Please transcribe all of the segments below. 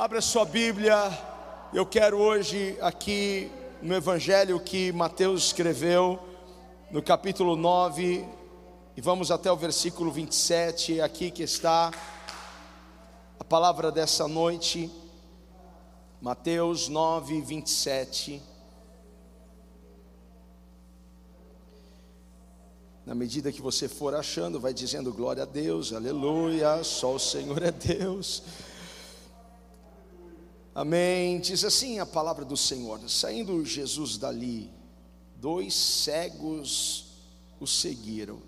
Abra sua Bíblia. Eu quero hoje aqui no evangelho que Mateus escreveu, no capítulo 9, e vamos até o versículo 27, aqui que está a palavra dessa noite. Mateus 9, 27. Na medida que você for achando, vai dizendo glória a Deus, aleluia, só o Senhor é Deus. Amém. Diz assim a palavra do Senhor: saindo Jesus dali, dois cegos o seguiram.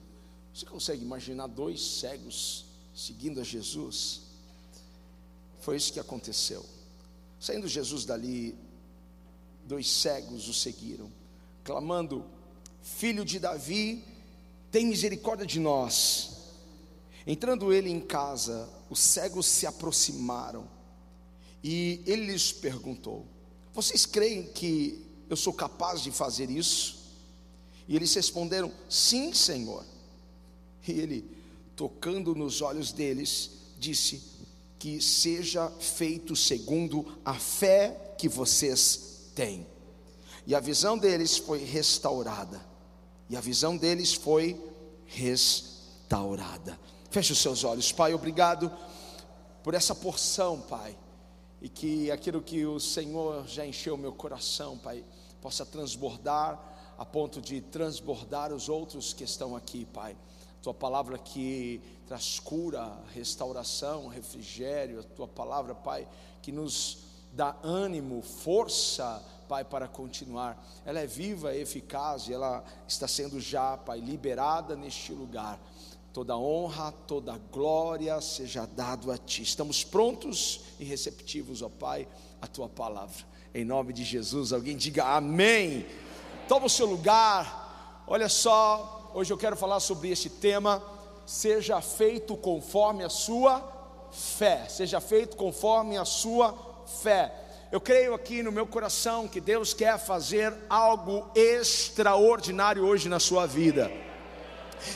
Você consegue imaginar dois cegos seguindo a Jesus? Foi isso que aconteceu. Saindo Jesus dali, dois cegos o seguiram, clamando: Filho de Davi, tem misericórdia de nós. Entrando ele em casa, os cegos se aproximaram e ele lhes perguntou: Vocês creem que eu sou capaz de fazer isso? E eles responderam: Sim, Senhor. E ele, tocando nos olhos deles, disse: Que seja feito segundo a fé que vocês têm. E a visão deles foi restaurada. E a visão deles foi restaurada. Feche os seus olhos, Pai, obrigado por essa porção, Pai e que aquilo que o Senhor já encheu meu coração, Pai, possa transbordar a ponto de transbordar os outros que estão aqui, Pai. Tua palavra que traz cura, restauração, refrigério, a tua palavra, Pai, que nos dá ânimo, força, Pai, para continuar. Ela é viva, eficaz e ela está sendo já, Pai, liberada neste lugar. Toda honra, toda glória seja dado a Ti. Estamos prontos e receptivos, ó Pai, a Tua palavra. Em nome de Jesus, alguém diga amém. Toma o seu lugar. Olha só, hoje eu quero falar sobre este tema. Seja feito conforme a sua fé. Seja feito conforme a sua fé. Eu creio aqui no meu coração que Deus quer fazer algo extraordinário hoje na sua vida.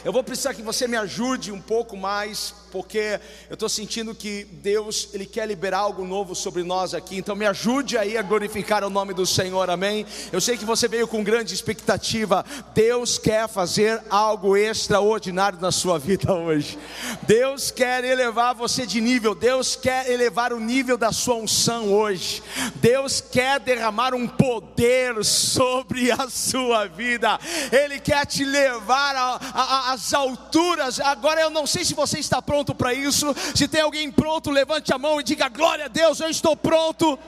Eu vou precisar que você me ajude um pouco mais, porque eu estou sentindo que Deus ele quer liberar algo novo sobre nós aqui. Então me ajude aí a glorificar o nome do Senhor, amém? Eu sei que você veio com grande expectativa. Deus quer fazer algo extraordinário na sua vida hoje. Deus quer elevar você de nível. Deus quer elevar o nível da sua unção hoje. Deus quer derramar um poder sobre a sua vida. Ele quer te levar as alturas. Agora eu não sei se você está pronto para isso. Se tem alguém pronto, levante a mão e diga: Glória a Deus, eu estou pronto.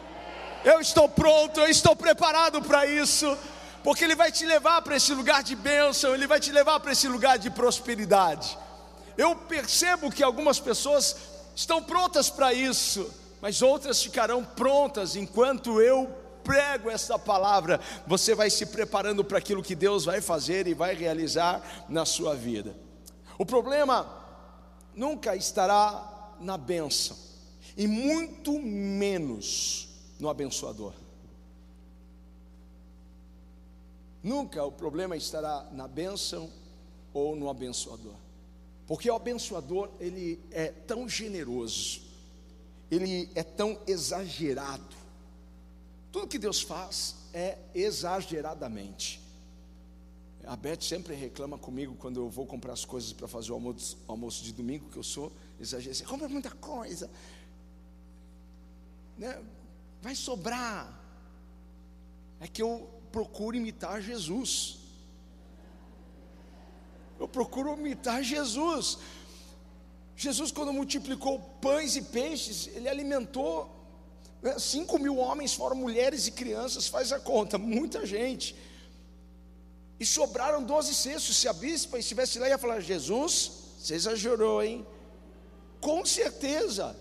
Eu estou pronto, eu estou preparado para isso. Porque Ele vai te levar para esse lugar de bênção, Ele vai te levar para esse lugar de prosperidade. Eu percebo que algumas pessoas estão prontas para isso, mas outras ficarão prontas enquanto eu prego essa palavra, você vai se preparando para aquilo que Deus vai fazer e vai realizar na sua vida. O problema nunca estará na benção, e muito menos no abençoador. Nunca o problema estará na bênção ou no abençoador. Porque o abençoador, ele é tão generoso, ele é tão exagerado, tudo que Deus faz é exageradamente. A Beth sempre reclama comigo quando eu vou comprar as coisas para fazer o almoço, almoço, de domingo, que eu sou exagerado. Você compra muita coisa, né? vai sobrar. É que eu procuro imitar Jesus. Eu procuro imitar Jesus. Jesus, quando multiplicou pães e peixes, ele alimentou 5 né? mil homens, fora mulheres e crianças, faz a conta, muita gente. E sobraram 12 cestos. Se a bispa estivesse lá, ia falar: Jesus, você exagerou, hein? Com certeza.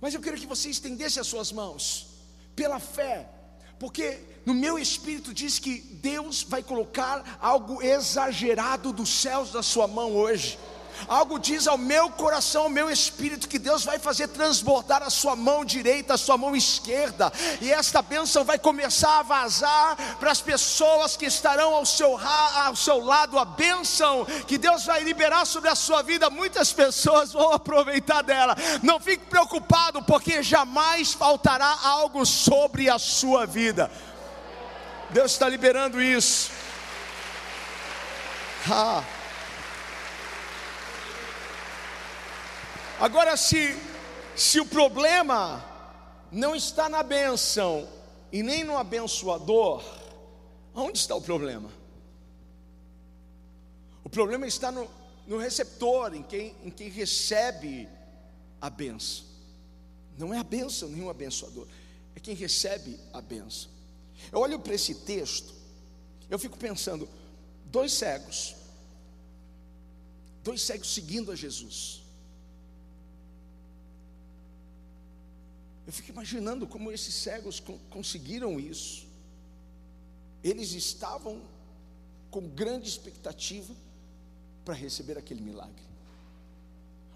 Mas eu quero que você estendesse as suas mãos, pela fé, porque no meu espírito diz que Deus vai colocar algo exagerado dos céus na sua mão hoje. Algo diz ao meu coração, ao meu espírito, que Deus vai fazer transbordar a sua mão direita, a sua mão esquerda, e esta bênção vai começar a vazar para as pessoas que estarão ao seu, ao seu lado. A bênção que Deus vai liberar sobre a sua vida, muitas pessoas vão aproveitar dela. Não fique preocupado, porque jamais faltará algo sobre a sua vida. Deus está liberando isso. Ah. Agora, se, se o problema não está na benção e nem no abençoador, onde está o problema? O problema está no, no receptor, em quem, em quem recebe a benção. Não é a benção o abençoador, é quem recebe a benção. Eu olho para esse texto, eu fico pensando, dois cegos, dois cegos seguindo a Jesus. Eu fico imaginando como esses cegos conseguiram isso. Eles estavam com grande expectativa para receber aquele milagre.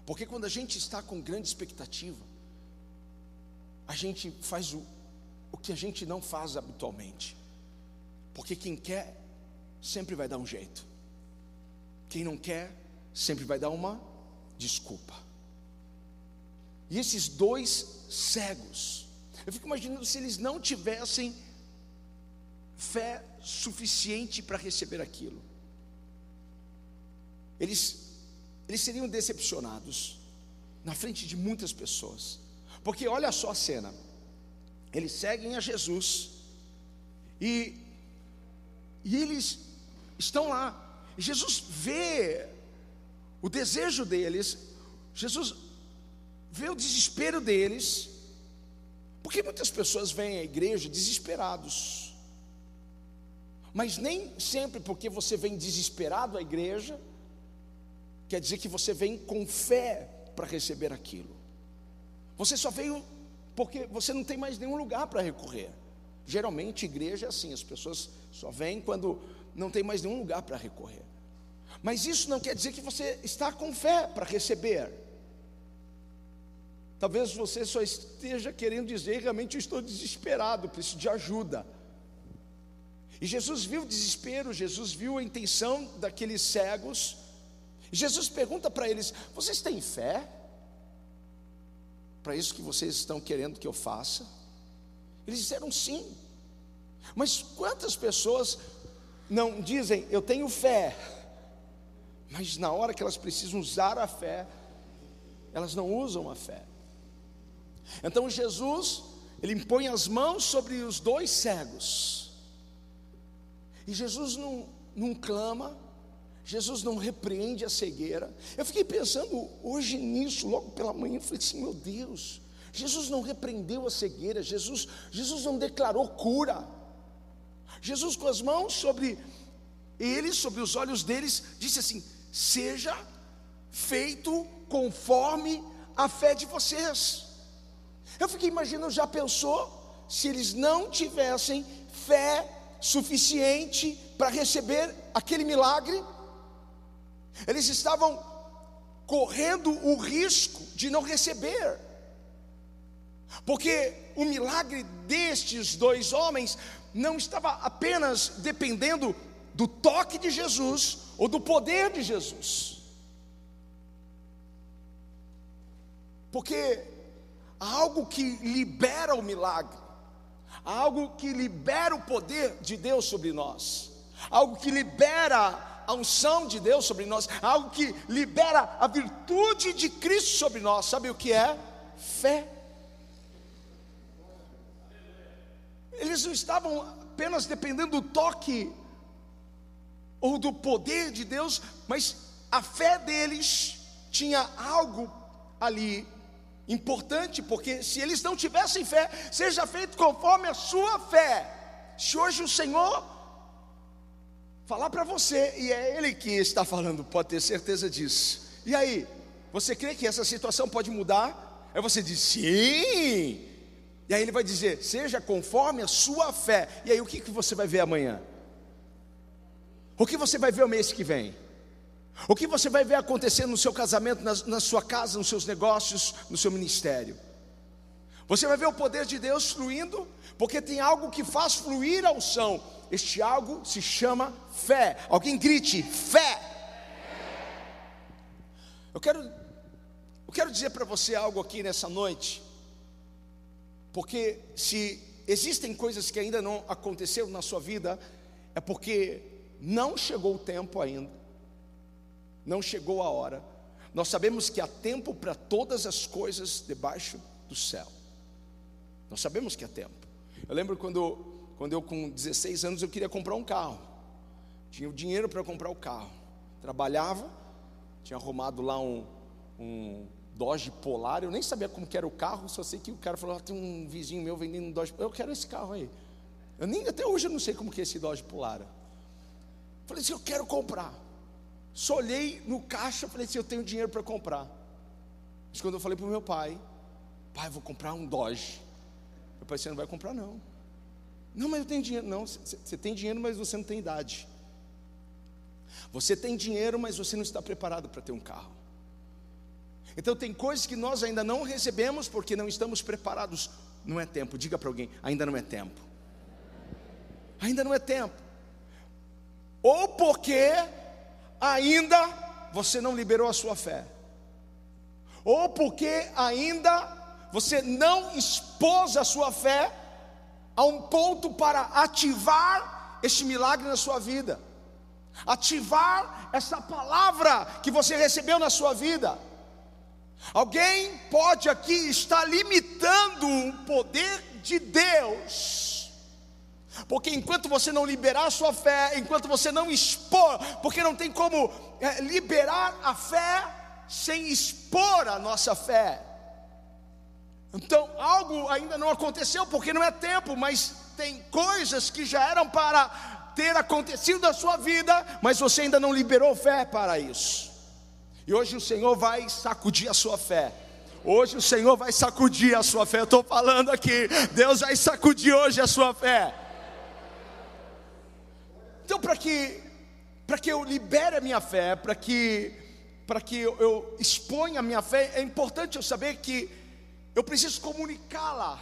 Porque quando a gente está com grande expectativa, a gente faz o, o que a gente não faz habitualmente. Porque quem quer, sempre vai dar um jeito. Quem não quer, sempre vai dar uma desculpa. E esses dois cegos. Eu fico imaginando se eles não tivessem fé suficiente para receber aquilo. Eles, eles seriam decepcionados na frente de muitas pessoas. Porque olha só a cena. Eles seguem a Jesus e, e eles estão lá. Jesus vê o desejo deles, Jesus vê o desespero deles, porque muitas pessoas vêm à igreja desesperados, mas nem sempre porque você vem desesperado à igreja, quer dizer que você vem com fé para receber aquilo. Você só veio porque você não tem mais nenhum lugar para recorrer. Geralmente, igreja é assim: as pessoas só vêm quando não tem mais nenhum lugar para recorrer. Mas isso não quer dizer que você está com fé para receber. Talvez você só esteja querendo dizer, realmente eu estou desesperado, preciso de ajuda. E Jesus viu o desespero, Jesus viu a intenção daqueles cegos. Jesus pergunta para eles: Vocês têm fé? Para isso que vocês estão querendo que eu faça? Eles disseram sim. Mas quantas pessoas não dizem, eu tenho fé, mas na hora que elas precisam usar a fé, elas não usam a fé. Então Jesus, ele impõe as mãos sobre os dois cegos. E Jesus não, não clama, Jesus não repreende a cegueira. Eu fiquei pensando hoje nisso, logo pela manhã, eu falei assim: meu Deus, Jesus não repreendeu a cegueira, Jesus, Jesus não declarou cura. Jesus, com as mãos sobre eles, sobre os olhos deles, disse assim: seja feito conforme a fé de vocês. Eu fiquei imaginando, já pensou se eles não tivessem fé suficiente para receber aquele milagre? Eles estavam correndo o risco de não receber. Porque o milagre destes dois homens não estava apenas dependendo do toque de Jesus ou do poder de Jesus. Porque algo que libera o milagre, algo que libera o poder de Deus sobre nós, algo que libera a unção de Deus sobre nós, algo que libera a virtude de Cristo sobre nós. Sabe o que é? Fé. Eles não estavam apenas dependendo do toque ou do poder de Deus, mas a fé deles tinha algo ali Importante, porque se eles não tivessem fé, seja feito conforme a sua fé. Se hoje o Senhor falar para você, e é Ele que está falando, pode ter certeza disso. E aí, você crê que essa situação pode mudar? Aí você diz sim. E aí ele vai dizer, seja conforme a sua fé. E aí o que, que você vai ver amanhã? O que você vai ver o mês que vem? O que você vai ver acontecendo no seu casamento, na, na sua casa, nos seus negócios, no seu ministério? Você vai ver o poder de Deus fluindo, porque tem algo que faz fluir a unção. Este algo se chama fé. Alguém grite: fé. Eu quero, eu quero dizer para você algo aqui nessa noite, porque se existem coisas que ainda não aconteceram na sua vida, é porque não chegou o tempo ainda não chegou a hora. Nós sabemos que há tempo para todas as coisas debaixo do céu. Nós sabemos que há tempo. Eu lembro quando, quando eu, com 16 anos, eu queria comprar um carro. Tinha o dinheiro para comprar o carro. Trabalhava, tinha arrumado lá um, um Dodge Polar. Eu nem sabia como era o carro, só sei que o cara falou: ah, tem um vizinho meu vendendo um Dodge. Eu quero esse carro aí. Eu nem, até hoje eu não sei como que é esse Dodge Polar. Falei assim: eu quero comprar. Só olhei no caixa e falei assim: eu tenho dinheiro para comprar. Mas quando eu falei para o meu pai, pai, vou comprar um Dodge. Meu pai, você não vai comprar, não. Não, mas eu tenho dinheiro. Não, você tem dinheiro, mas você não tem idade. Você tem dinheiro, mas você não está preparado para ter um carro. Então tem coisas que nós ainda não recebemos porque não estamos preparados. Não é tempo. Diga para alguém, ainda não é tempo. Ainda não é tempo. Ou porque ainda você não liberou a sua fé, ou porque ainda você não expôs a sua fé a um ponto para ativar este milagre na sua vida, ativar essa palavra que você recebeu na sua vida. Alguém pode aqui estar limitando o poder de Deus porque enquanto você não liberar a sua fé, enquanto você não expor, porque não tem como é, liberar a fé sem expor a nossa fé. Então, algo ainda não aconteceu porque não é tempo, mas tem coisas que já eram para ter acontecido na sua vida, mas você ainda não liberou fé para isso. E hoje o Senhor vai sacudir a sua fé. Hoje o Senhor vai sacudir a sua fé. Eu estou falando aqui, Deus vai sacudir hoje a sua fé. Então, para que, que eu libere a minha fé, para que, que eu, eu exponha a minha fé, é importante eu saber que eu preciso comunicá-la.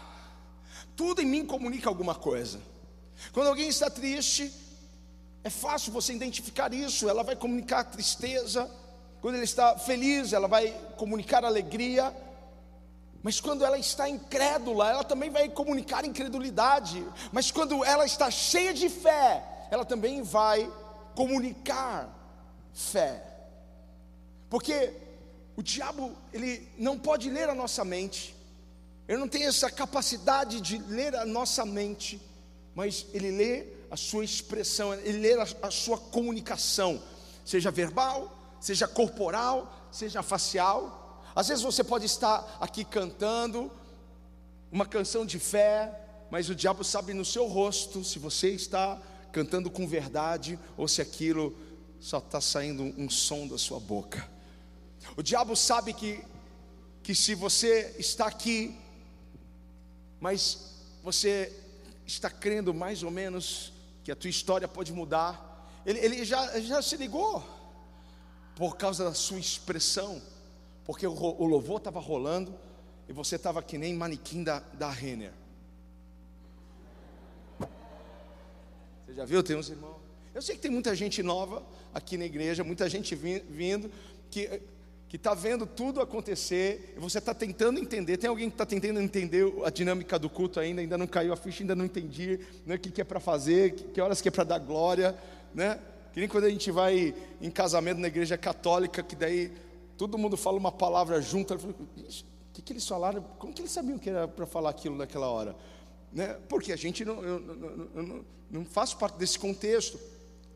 Tudo em mim comunica alguma coisa. Quando alguém está triste, é fácil você identificar isso. Ela vai comunicar tristeza. Quando ele está feliz, ela vai comunicar alegria. Mas quando ela está incrédula, ela também vai comunicar incredulidade. Mas quando ela está cheia de fé, ela também vai comunicar fé. Porque o diabo, ele não pode ler a nossa mente, ele não tem essa capacidade de ler a nossa mente, mas ele lê a sua expressão, ele lê a, a sua comunicação, seja verbal, seja corporal, seja facial. Às vezes você pode estar aqui cantando uma canção de fé, mas o diabo sabe no seu rosto se você está cantando com verdade ou se aquilo só está saindo um som da sua boca. O diabo sabe que, que se você está aqui, mas você está crendo mais ou menos que a tua história pode mudar, ele, ele já, já se ligou por causa da sua expressão, porque o, o louvor estava rolando e você estava que nem manequim da, da Renner. Já viu? Tem uns irmãos. Eu sei que tem muita gente nova aqui na igreja, muita gente vindo que que está vendo tudo acontecer e você está tentando entender. Tem alguém que está tentando entender a dinâmica do culto ainda, ainda não caiu a ficha, ainda não entendi né, o que, que é para fazer, que, que horas que é para dar glória, né? Que nem quando a gente vai em casamento na igreja católica, que daí todo mundo fala uma palavra junto. O que, que eles falaram? Como que eles sabiam que era para falar aquilo naquela hora? Né? porque a gente não, eu, eu, eu, não, faço parte desse contexto.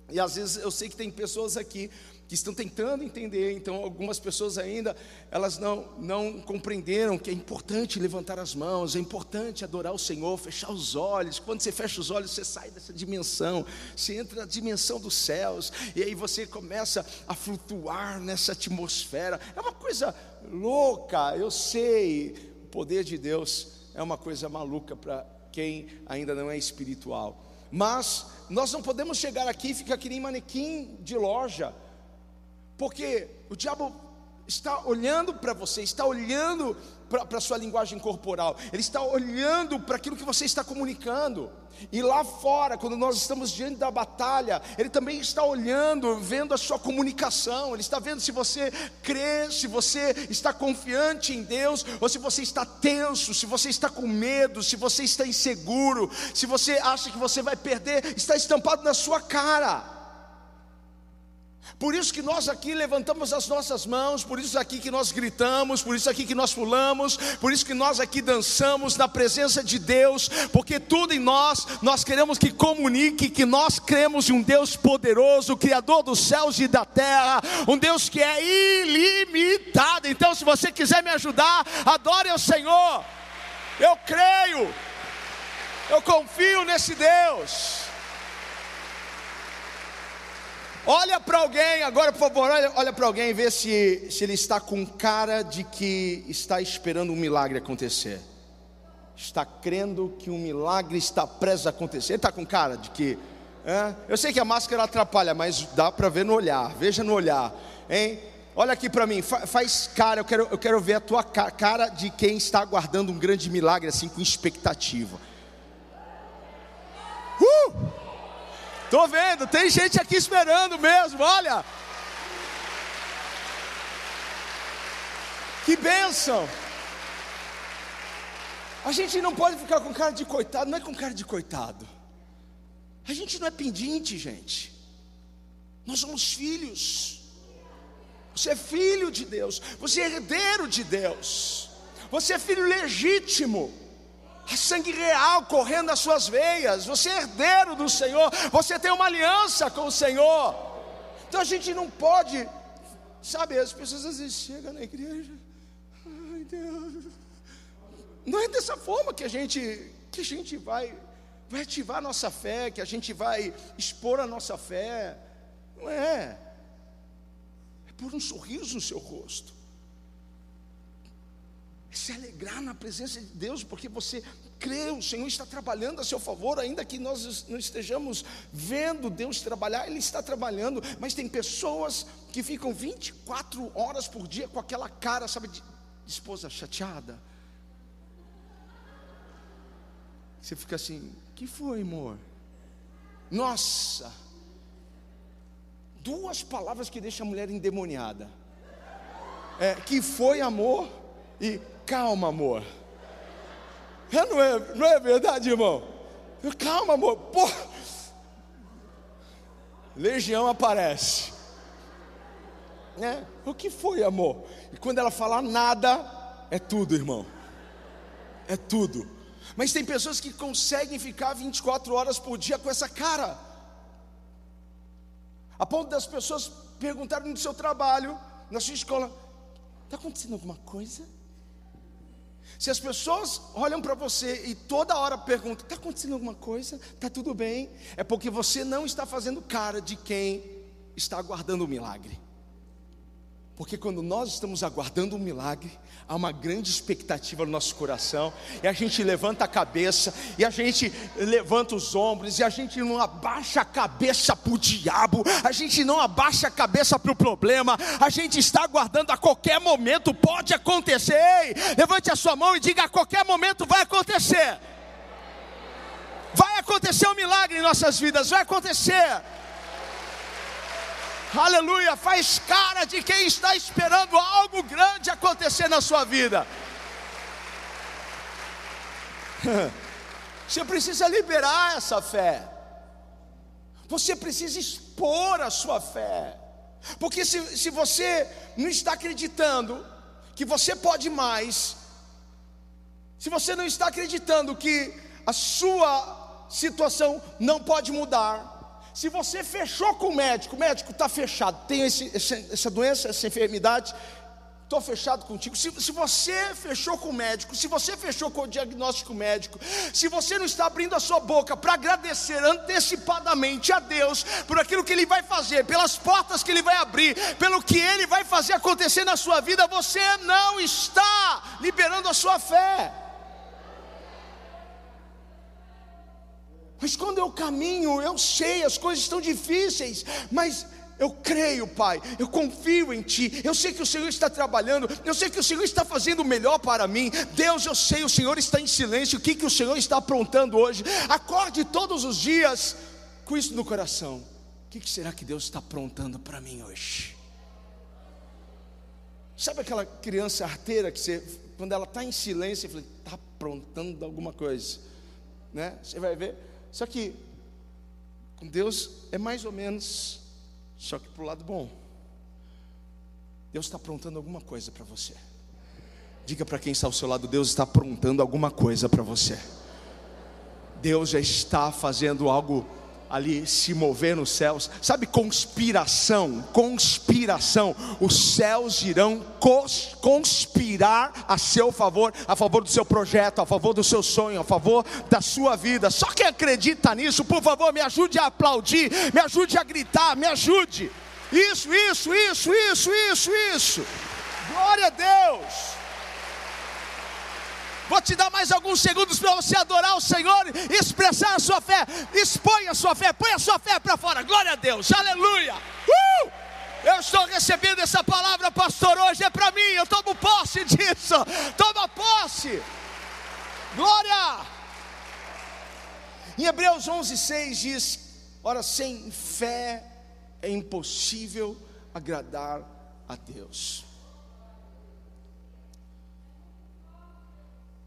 E às vezes eu sei que tem pessoas aqui que estão tentando entender, então algumas pessoas ainda elas não, não compreenderam que é importante levantar as mãos, é importante adorar o Senhor, fechar os olhos. Quando você fecha os olhos, você sai dessa dimensão, você entra na dimensão dos céus, e aí você começa a flutuar nessa atmosfera. É uma coisa louca, eu sei. O poder de Deus é uma coisa maluca para quem ainda não é espiritual. Mas nós não podemos chegar aqui e ficar que nem manequim de loja, Porque o diabo está olhando para você, está olhando para a sua linguagem corporal, ele está olhando para aquilo que você está comunicando. E lá fora, quando nós estamos diante da batalha, ele também está olhando, vendo a sua comunicação, ele está vendo se você crê, se você está confiante em Deus, ou se você está tenso, se você está com medo, se você está inseguro, se você acha que você vai perder, está estampado na sua cara. Por isso que nós aqui levantamos as nossas mãos, por isso aqui que nós gritamos, por isso aqui que nós pulamos, por isso que nós aqui dançamos na presença de Deus, porque tudo em nós, nós queremos que comunique que nós cremos em um Deus poderoso, Criador dos céus e da terra, um Deus que é ilimitado. Então, se você quiser me ajudar, adore ao Senhor. Eu creio, eu confio nesse Deus. Olha para alguém, agora por favor, olha, olha para alguém e vê se, se ele está com cara de que está esperando um milagre acontecer. Está crendo que um milagre está prestes a acontecer. Ele está com cara de que. É? Eu sei que a máscara atrapalha, mas dá para ver no olhar. Veja no olhar, hein? Olha aqui para mim, faz cara, eu quero, eu quero ver a tua cara de quem está aguardando um grande milagre, assim, com expectativa. Uh! Estou vendo, tem gente aqui esperando mesmo, olha. Que bênção. A gente não pode ficar com cara de coitado, não é com cara de coitado. A gente não é pendente, gente. Nós somos filhos. Você é filho de Deus, você é herdeiro de Deus, você é filho legítimo sangue real correndo nas suas veias, você é herdeiro do Senhor, você tem uma aliança com o Senhor. Então a gente não pode, sabe, as pessoas às vezes chegam na igreja, ai Deus, não é dessa forma que a gente, que a gente vai, vai ativar a nossa fé, que a gente vai expor a nossa fé, não é, é por um sorriso no seu rosto se alegrar na presença de Deus, porque você crê, o Senhor está trabalhando a seu favor, ainda que nós não estejamos vendo Deus trabalhar, Ele está trabalhando, mas tem pessoas que ficam 24 horas por dia com aquela cara, sabe, de, esposa chateada. Você fica assim, que foi, amor? Nossa! Duas palavras que deixam a mulher endemoniada. É, que foi amor e calma, amor. É, não, é, não é verdade, irmão? Calma, amor. Legião aparece. É, o que foi, amor? E quando ela falar nada, é tudo, irmão. É tudo. Mas tem pessoas que conseguem ficar 24 horas por dia com essa cara. A ponto das pessoas perguntarem no seu trabalho, na sua escola: está acontecendo alguma coisa? Se as pessoas olham para você e toda hora perguntam: está acontecendo alguma coisa? Está tudo bem? É porque você não está fazendo cara de quem está aguardando o milagre. Porque quando nós estamos aguardando um milagre, há uma grande expectativa no nosso coração, e a gente levanta a cabeça, e a gente levanta os ombros, e a gente não abaixa a cabeça para o diabo, a gente não abaixa a cabeça para o problema, a gente está aguardando a qualquer momento, pode acontecer. Ei, levante a sua mão e diga: a qualquer momento vai acontecer. Vai acontecer um milagre em nossas vidas, vai acontecer aleluia, faz cara de quem está esperando algo grande acontecer na sua vida. Você precisa liberar essa fé, você precisa expor a sua fé, porque se, se você não está acreditando que você pode mais, se você não está acreditando que a sua situação não pode mudar, se você fechou com o médico, o médico está fechado, tem esse, essa doença, essa enfermidade, estou fechado contigo. Se, se, você fechou com o médico, se você fechou com o diagnóstico médico, se você não está abrindo a sua boca para agradecer antecipadamente a Deus por aquilo que Ele vai fazer, pelas portas que Ele vai abrir, pelo que Ele vai fazer acontecer na sua vida, você não está liberando a sua fé. Mas quando eu caminho, eu sei, as coisas estão difíceis, mas eu creio, Pai, eu confio em Ti, eu sei que o Senhor está trabalhando, eu sei que o Senhor está fazendo o melhor para mim. Deus, eu sei, o Senhor está em silêncio, o que, que o Senhor está aprontando hoje? Acorde todos os dias com isso no coração. O que, que será que Deus está aprontando para mim hoje? Sabe aquela criança arteira que você, quando ela está em silêncio, você está aprontando alguma coisa, né? Você vai ver. Só que com Deus é mais ou menos, só que para o lado bom. Deus está aprontando alguma coisa para você. Diga para quem está ao seu lado: Deus está aprontando alguma coisa para você. Deus já está fazendo algo ali se mover nos céus. Sabe, conspiração, conspiração. Os céus irão conspirar a seu favor, a favor do seu projeto, a favor do seu sonho, a favor da sua vida. Só quem acredita nisso, por favor, me ajude a aplaudir, me ajude a gritar, me ajude. Isso, isso, isso, isso, isso, isso. Glória a Deus. Vou te dar mais alguns segundos para você adorar o Senhor, expressar a sua fé. Exponha a sua fé, põe a sua fé para fora. Glória a Deus, aleluia. Uh! Eu estou recebendo essa palavra, pastor, hoje é para mim. Eu tomo posse disso. Toma posse. Glória. Em Hebreus 11:6 diz: Ora, sem fé é impossível agradar a Deus.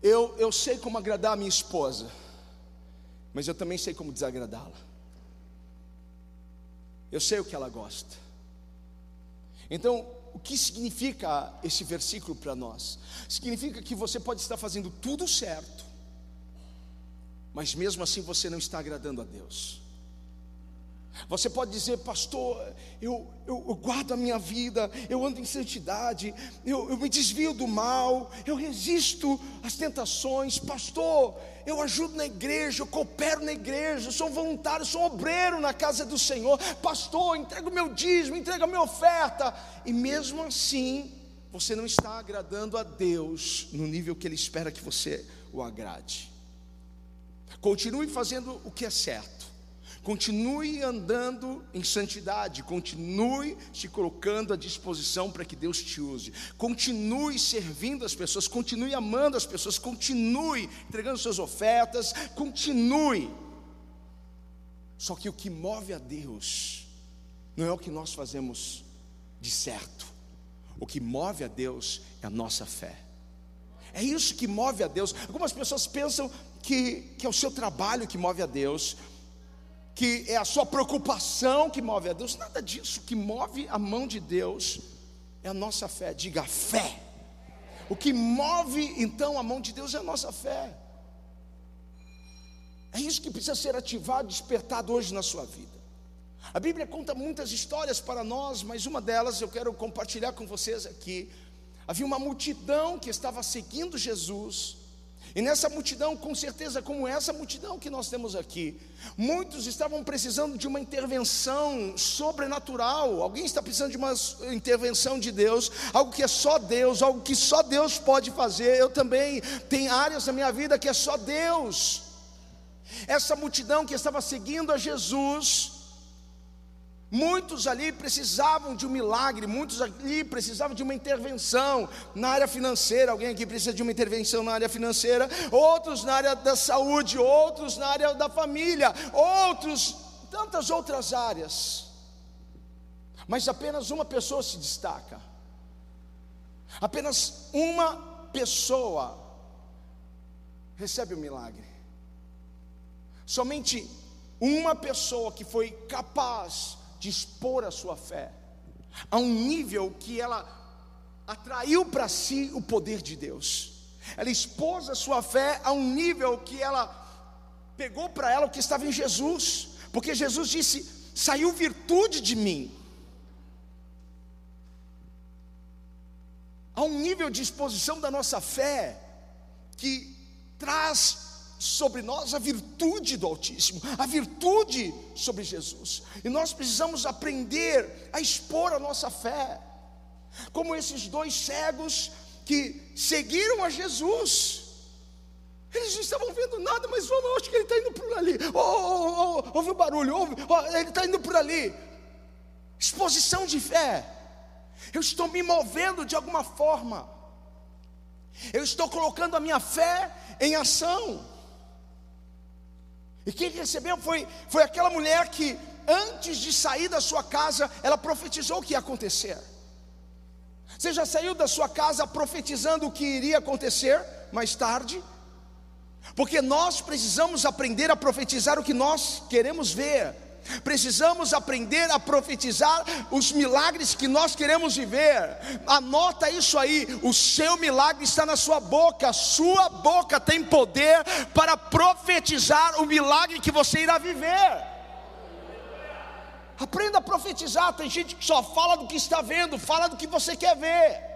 Eu, eu sei como agradar a minha esposa, mas eu também sei como desagradá-la. Eu sei o que ela gosta. Então, o que significa esse versículo para nós? Significa que você pode estar fazendo tudo certo, mas mesmo assim você não está agradando a Deus. Você pode dizer, pastor, eu, eu, eu, guardo a minha vida, eu ando em santidade, eu, eu me desvio do mal, eu resisto às tentações, pastor, eu ajudo na igreja, eu coopero na igreja, eu sou voluntário, sou obreiro na casa do Senhor, pastor, entrego meu dízimo, entrego a minha oferta, e mesmo assim, você não está agradando a Deus no nível que Ele espera que você o agrade. Continue fazendo o que é certo Continue andando em santidade, continue se colocando à disposição para que Deus te use. Continue servindo as pessoas, continue amando as pessoas, continue entregando suas ofertas, continue. Só que o que move a Deus não é o que nós fazemos de certo. O que move a Deus é a nossa fé. É isso que move a Deus. Algumas pessoas pensam que, que é o seu trabalho que move a Deus, que é a sua preocupação que move a Deus, nada disso. O que move a mão de Deus é a nossa fé. Diga fé. O que move então a mão de Deus é a nossa fé. É isso que precisa ser ativado, despertado hoje na sua vida. A Bíblia conta muitas histórias para nós, mas uma delas eu quero compartilhar com vocês aqui. Havia uma multidão que estava seguindo Jesus e nessa multidão, com certeza, como essa multidão que nós temos aqui, muitos estavam precisando de uma intervenção sobrenatural. Alguém está precisando de uma intervenção de Deus, algo que é só Deus, algo que só Deus pode fazer. Eu também tenho áreas da minha vida que é só Deus. Essa multidão que estava seguindo a Jesus, Muitos ali precisavam de um milagre, muitos ali precisavam de uma intervenção na área financeira. Alguém aqui precisa de uma intervenção na área financeira, outros na área da saúde, outros na área da família, outros tantas outras áreas. Mas apenas uma pessoa se destaca. Apenas uma pessoa recebe o milagre. Somente uma pessoa que foi capaz de expor a sua fé a um nível que ela atraiu para si o poder de Deus. Ela expôs a sua fé a um nível que ela pegou para ela o que estava em Jesus, porque Jesus disse: saiu virtude de mim. Há um nível de exposição da nossa fé que traz sobre nós a virtude do Altíssimo, a virtude sobre Jesus. E nós precisamos aprender a expor a nossa fé, como esses dois cegos que seguiram a Jesus. Eles não estavam vendo nada, mas vamos, acho que ele está indo por ali. Oh, oh, oh, ouve o barulho, ouve, ele está indo por ali. Exposição de fé. Eu estou me movendo de alguma forma. Eu estou colocando a minha fé em ação. E quem recebeu foi, foi aquela mulher que, antes de sair da sua casa, ela profetizou o que ia acontecer. Você já saiu da sua casa profetizando o que iria acontecer mais tarde? Porque nós precisamos aprender a profetizar o que nós queremos ver. Precisamos aprender a profetizar os milagres que nós queremos viver. Anota isso aí: o seu milagre está na sua boca, a sua boca tem poder para profetizar o milagre que você irá viver. Aprenda a profetizar. Tem gente que só fala do que está vendo, fala do que você quer ver.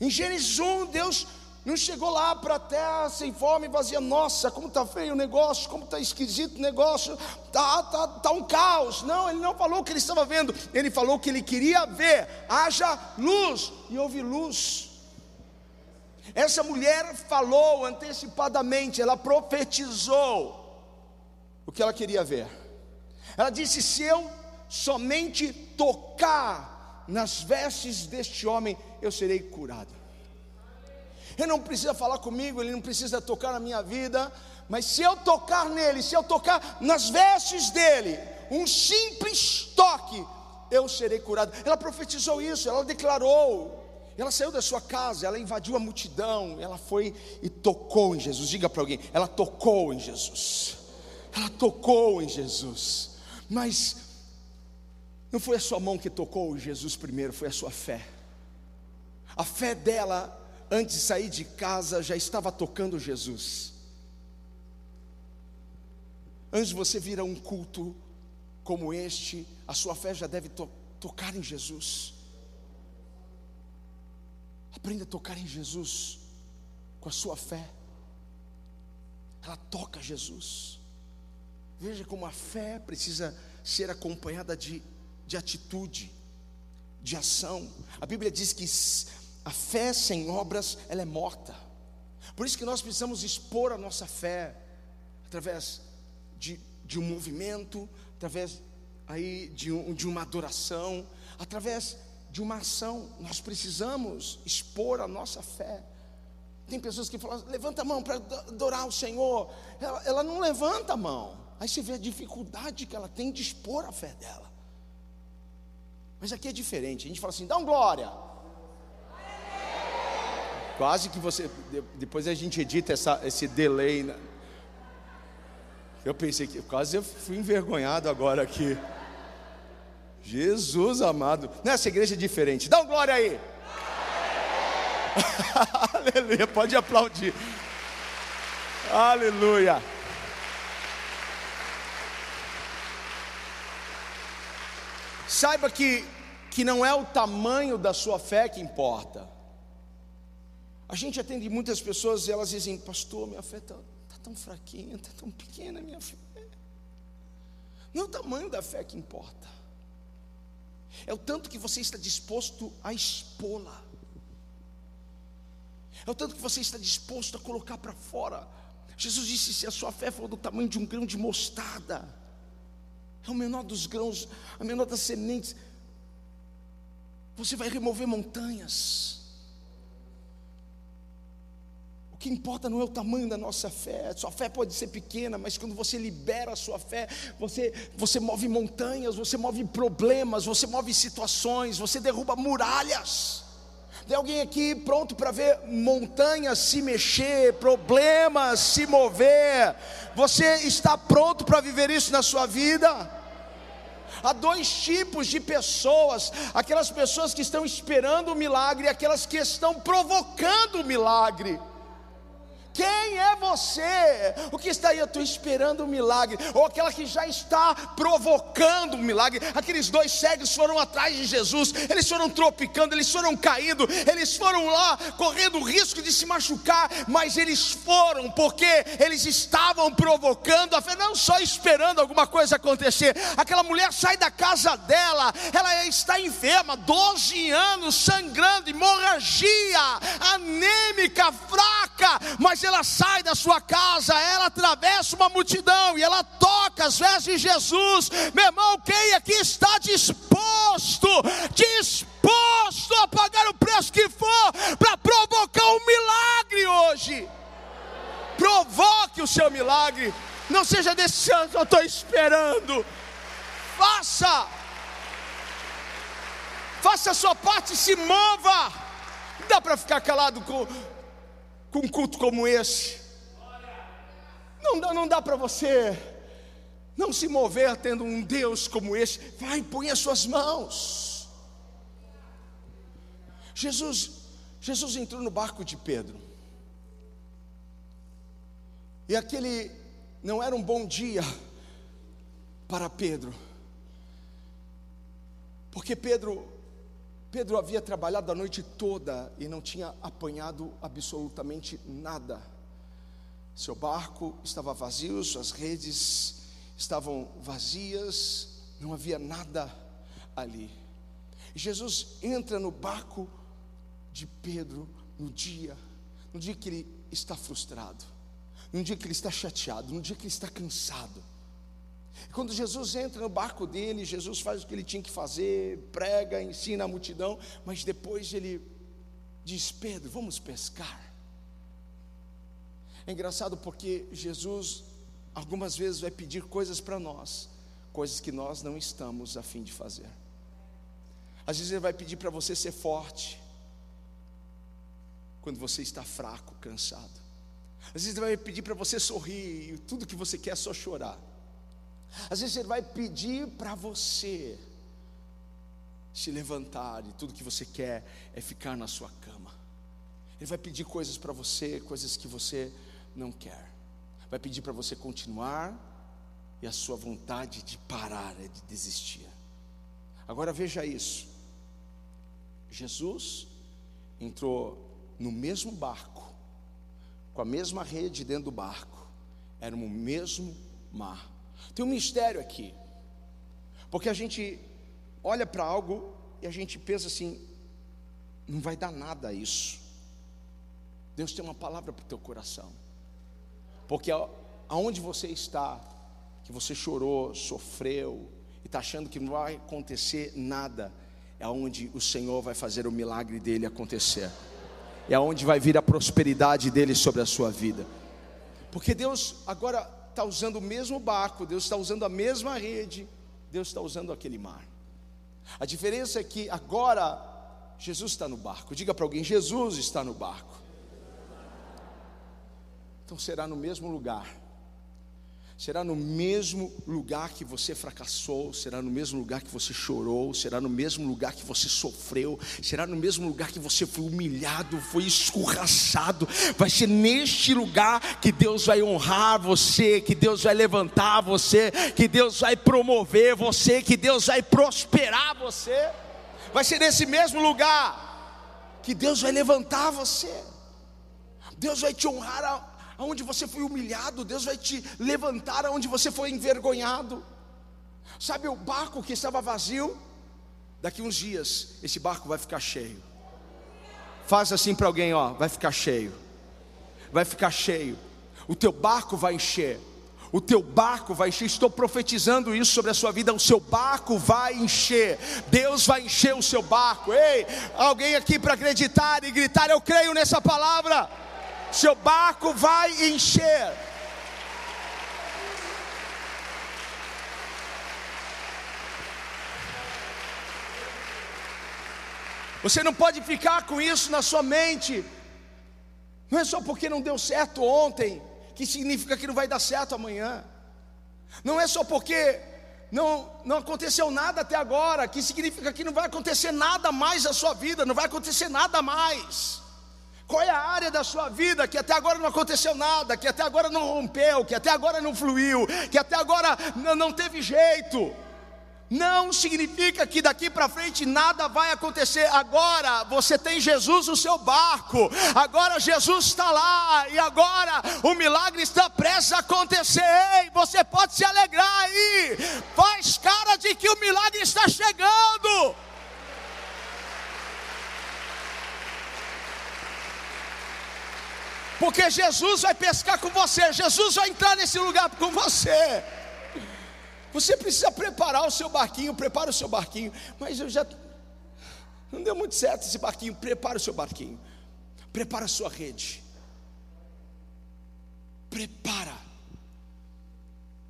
Em Gênesis 1, Deus não chegou lá para a terra sem fome e vazia. Nossa, como está feio o negócio, como está esquisito o negócio, está tá, tá um caos. Não, ele não falou o que ele estava vendo, ele falou que ele queria ver. Haja luz, e houve luz. Essa mulher falou antecipadamente, ela profetizou o que ela queria ver. Ela disse: Se eu somente tocar nas vestes deste homem, eu serei curado. Ele não precisa falar comigo, ele não precisa tocar na minha vida, mas se eu tocar nele, se eu tocar nas vestes dele, um simples toque, eu serei curado. Ela profetizou isso, ela declarou. Ela saiu da sua casa, ela invadiu a multidão, ela foi e tocou em Jesus. Diga para alguém, ela tocou em Jesus. Ela tocou em Jesus. Mas não foi a sua mão que tocou Jesus primeiro, foi a sua fé. A fé dela antes de sair de casa, já estava tocando Jesus. Antes de você vir a um culto como este, a sua fé já deve to tocar em Jesus. Aprenda a tocar em Jesus com a sua fé. Ela toca Jesus. Veja como a fé precisa ser acompanhada de, de atitude, de ação. A Bíblia diz que a fé sem obras, ela é morta. Por isso que nós precisamos expor a nossa fé através de, de um movimento, através aí de, um, de uma adoração, através de uma ação. Nós precisamos expor a nossa fé. Tem pessoas que falam, levanta a mão para adorar o Senhor. Ela, ela não levanta a mão. Aí você vê a dificuldade que ela tem de expor a fé dela. Mas aqui é diferente. A gente fala assim, dá um glória. Quase que você. Depois a gente edita essa, esse delay. Né? Eu pensei que. Quase eu fui envergonhado agora aqui. Jesus amado. Nessa igreja é diferente. Dá um glória aí. Aleluia. Pode aplaudir. Aleluia. Saiba que, que não é o tamanho da sua fé que importa a gente atende muitas pessoas e elas dizem, pastor, minha fé está tá tão fraquinha, está tão pequena minha fé. Não é o tamanho da fé que importa, é o tanto que você está disposto a expô-la, é o tanto que você está disposto a colocar para fora. Jesus disse: se a sua fé for do tamanho de um grão de mostarda, é o menor dos grãos, a menor das sementes, você vai remover montanhas. O que importa não é o tamanho da nossa fé. Sua fé pode ser pequena, mas quando você libera a sua fé, você, você move montanhas, você move problemas, você move situações, você derruba muralhas. Tem alguém aqui pronto para ver montanhas se mexer, problemas se mover? Você está pronto para viver isso na sua vida? Há dois tipos de pessoas: aquelas pessoas que estão esperando o milagre e aquelas que estão provocando o milagre. Quem é você? O que está aí? Eu estou esperando um milagre. Ou aquela que já está provocando um milagre. Aqueles dois cegos foram atrás de Jesus. Eles foram tropicando, eles foram caindo. Eles foram lá correndo o risco de se machucar. Mas eles foram porque eles estavam provocando a fé. Não só esperando alguma coisa acontecer. Aquela mulher sai da casa dela. Ela está enferma. 12 anos sangrando, hemorragia, anêmica, fraca. Mas ela sai da sua casa, ela atravessa uma multidão e ela toca as vestes de Jesus. Meu irmão, quem aqui está disposto, disposto a pagar o preço que for para provocar um milagre hoje? Provoque o seu milagre. Não seja desse ano, eu estou esperando. Faça. Faça a sua parte, se mova. Não dá para ficar calado com, com um culto como esse. Não dá, não dá para você não se mover tendo um Deus como esse. Vai, põe as suas mãos. Jesus, Jesus entrou no barco de Pedro. E aquele não era um bom dia para Pedro. Porque Pedro Pedro havia trabalhado a noite toda e não tinha apanhado absolutamente nada. Seu barco estava vazio, suas redes estavam vazias, não havia nada ali. Jesus entra no barco de Pedro no dia, no dia que ele está frustrado, no dia que ele está chateado, no dia que ele está cansado. Quando Jesus entra no barco dele, Jesus faz o que ele tinha que fazer, prega, ensina a multidão, mas depois ele diz: Pedro, vamos pescar. É engraçado porque Jesus algumas vezes vai pedir coisas para nós, coisas que nós não estamos a fim de fazer. Às vezes ele vai pedir para você ser forte, quando você está fraco, cansado. Às vezes ele vai pedir para você sorrir, e tudo que você quer é só chorar. Às vezes ele vai pedir para você se levantar e tudo que você quer é ficar na sua cama. Ele vai pedir coisas para você, coisas que você não quer. Vai pedir para você continuar e a sua vontade de parar é de desistir. Agora veja isso. Jesus entrou no mesmo barco, com a mesma rede dentro do barco, era o mesmo mar. Tem um mistério aqui, porque a gente olha para algo e a gente pensa assim: não vai dar nada isso. Deus tem uma palavra para o teu coração, porque aonde você está, que você chorou, sofreu, e está achando que não vai acontecer nada, é onde o Senhor vai fazer o milagre dele acontecer, é onde vai vir a prosperidade dele sobre a sua vida, porque Deus agora está usando o mesmo barco, Deus está usando a mesma rede, Deus está usando aquele mar. A diferença é que agora Jesus está no barco. Diga para alguém: Jesus está no barco. Então será no mesmo lugar será no mesmo lugar que você fracassou, será no mesmo lugar que você chorou, será no mesmo lugar que você sofreu, será no mesmo lugar que você foi humilhado, foi escorraçado. Vai ser neste lugar que Deus vai honrar você, que Deus vai levantar você, que Deus vai promover você, que Deus vai prosperar você. Vai ser nesse mesmo lugar que Deus vai levantar você. Deus vai te honrar aonde você foi humilhado, Deus vai te levantar aonde você foi envergonhado. Sabe o barco que estava vazio? Daqui uns dias, esse barco vai ficar cheio. Faz assim para alguém, ó, vai ficar cheio. Vai ficar cheio. O teu barco vai encher. O teu barco vai encher. Estou profetizando isso sobre a sua vida. O seu barco vai encher. Deus vai encher o seu barco. Ei, alguém aqui para acreditar e gritar: Eu creio nessa palavra seu barco vai encher. Você não pode ficar com isso na sua mente. Não é só porque não deu certo ontem, que significa que não vai dar certo amanhã. Não é só porque não, não aconteceu nada até agora, que significa que não vai acontecer nada mais na sua vida, não vai acontecer nada mais. Qual é a área da sua vida que até agora não aconteceu nada, que até agora não rompeu, que até agora não fluiu, que até agora não teve jeito? Não significa que daqui para frente nada vai acontecer. Agora você tem Jesus no seu barco, agora Jesus está lá, e agora o milagre está prestes a acontecer. Ei, você pode se alegrar aí, faz cara de que o milagre está chegando. Porque Jesus vai pescar com você, Jesus vai entrar nesse lugar com você. Você precisa preparar o seu barquinho, prepara o seu barquinho. Mas eu já. Não deu muito certo esse barquinho. Prepara o seu barquinho. Prepara a sua rede. Prepara.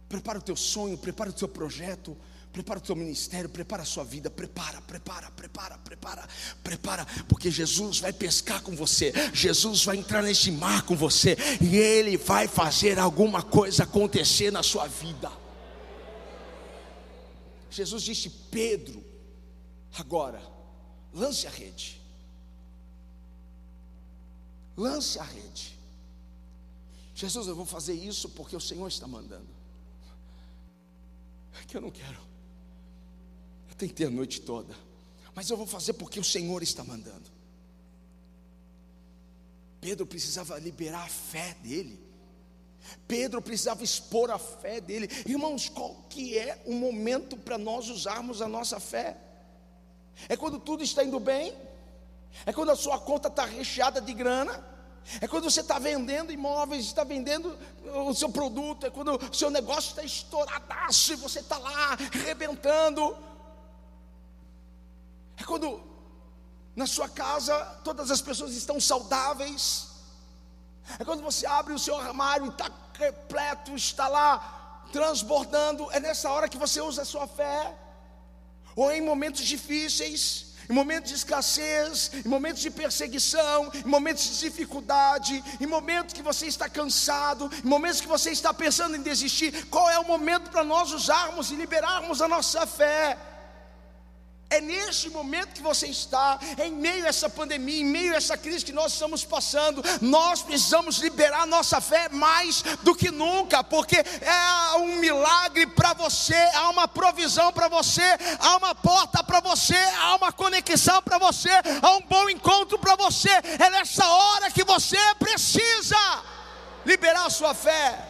Prepara o teu sonho, prepara o teu projeto, prepara o teu ministério, prepara a sua vida, prepara, prepara, prepara, prepara, prepara, porque Jesus vai pescar com você, Jesus vai entrar nesse mar com você, e Ele vai fazer alguma coisa acontecer na sua vida. Jesus disse: Pedro, agora, lance a rede. Lance a rede. Jesus, eu vou fazer isso porque o Senhor está mandando. É que eu não quero. Eu tentei a noite toda. Mas eu vou fazer porque o Senhor está mandando. Pedro precisava liberar a fé dele. Pedro precisava expor a fé dele. Irmãos, qual que é o momento para nós usarmos a nossa fé? É quando tudo está indo bem? É quando a sua conta está recheada de grana? É quando você está vendendo imóveis, está vendendo o seu produto, é quando o seu negócio está estouradaço e você está lá arrebentando. É quando na sua casa todas as pessoas estão saudáveis. É quando você abre o seu armário e está repleto, está lá transbordando. É nessa hora que você usa a sua fé. Ou em momentos difíceis, em momentos de escassez, em momentos de perseguição, em momentos de dificuldade, em momentos que você está cansado, em momentos que você está pensando em desistir, qual é o momento para nós usarmos e liberarmos a nossa fé? É neste momento que você está, em meio a essa pandemia, em meio a essa crise que nós estamos passando, nós precisamos liberar nossa fé mais do que nunca, porque é um milagre para você, há uma provisão para você, há uma porta para você, há uma conexão para você, há um bom encontro para você. É nessa hora que você precisa liberar a sua fé.